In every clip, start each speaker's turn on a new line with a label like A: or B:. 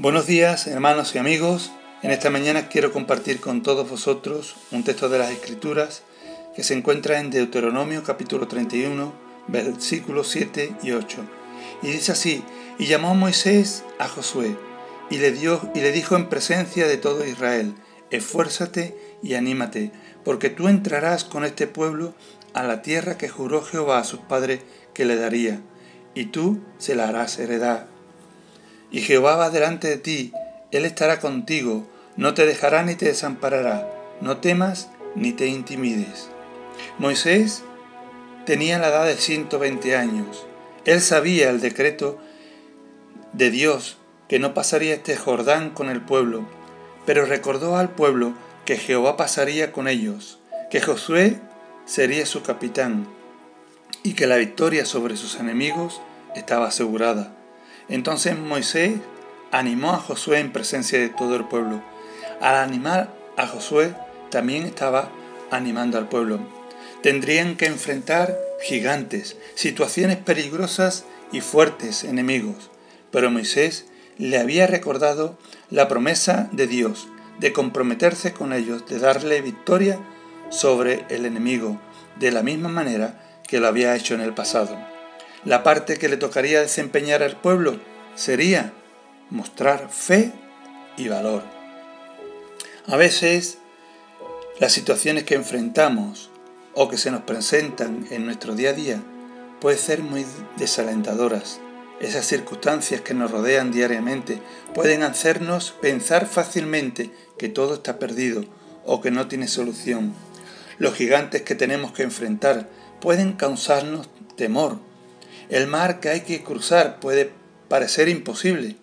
A: Buenos días, hermanos y amigos. En esta mañana quiero compartir con todos vosotros un texto de las Escrituras que se encuentra en Deuteronomio capítulo 31, versículos 7 y 8. Y dice así, y llamó Moisés a Josué, y le, dio, y le dijo en presencia de todo Israel, esfuérzate y anímate, porque tú entrarás con este pueblo a la tierra que juró Jehová a sus padres que le daría, y tú se la harás heredar y Jehová va delante de ti, Él estará contigo, no te dejará ni te desamparará, no temas ni te intimides. Moisés tenía la edad de 120 años. Él sabía el decreto de Dios que no pasaría este Jordán con el pueblo, pero recordó al pueblo que Jehová pasaría con ellos, que Josué sería su capitán y que la victoria sobre sus enemigos estaba asegurada. Entonces Moisés animó a Josué en presencia de todo el pueblo. Al animar a Josué, también estaba animando al pueblo. Tendrían que enfrentar gigantes, situaciones peligrosas y fuertes enemigos. Pero Moisés le había recordado la promesa de Dios de comprometerse con ellos, de darle victoria sobre el enemigo, de la misma manera que lo había hecho en el pasado. La parte que le tocaría desempeñar al pueblo sería mostrar fe y valor. A veces las situaciones que enfrentamos o que se nos presentan en nuestro día a día pueden ser muy desalentadoras. Esas circunstancias que nos rodean diariamente pueden hacernos pensar fácilmente que todo está perdido o que no tiene solución. Los gigantes que tenemos que enfrentar pueden causarnos temor el mar que hay que cruzar puede parecer imposible,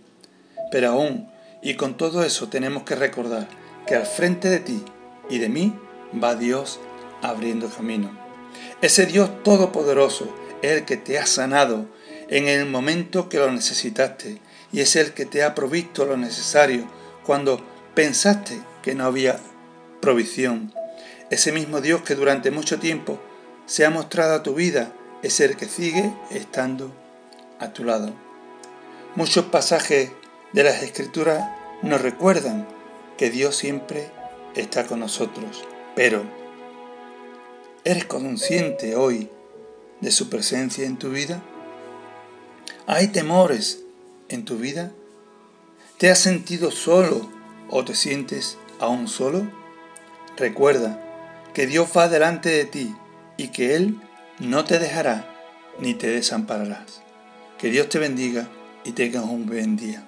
A: pero aún y con todo eso tenemos que recordar que al frente de ti y de mí va Dios abriendo camino. Ese Dios todopoderoso es el que te ha sanado en el momento que lo necesitaste y es el que te ha provisto lo necesario cuando pensaste que no había provisión. Ese mismo Dios que durante mucho tiempo se ha mostrado a tu vida es el que sigue estando a tu lado. Muchos pasajes de las Escrituras nos recuerdan que Dios siempre está con nosotros, pero ¿eres consciente hoy de su presencia en tu vida? ¿Hay temores en tu vida? ¿Te has sentido solo o te sientes aún solo? Recuerda que Dios va delante de ti y que Él no te dejará ni te desampararás. Que Dios te bendiga y tengas un buen día.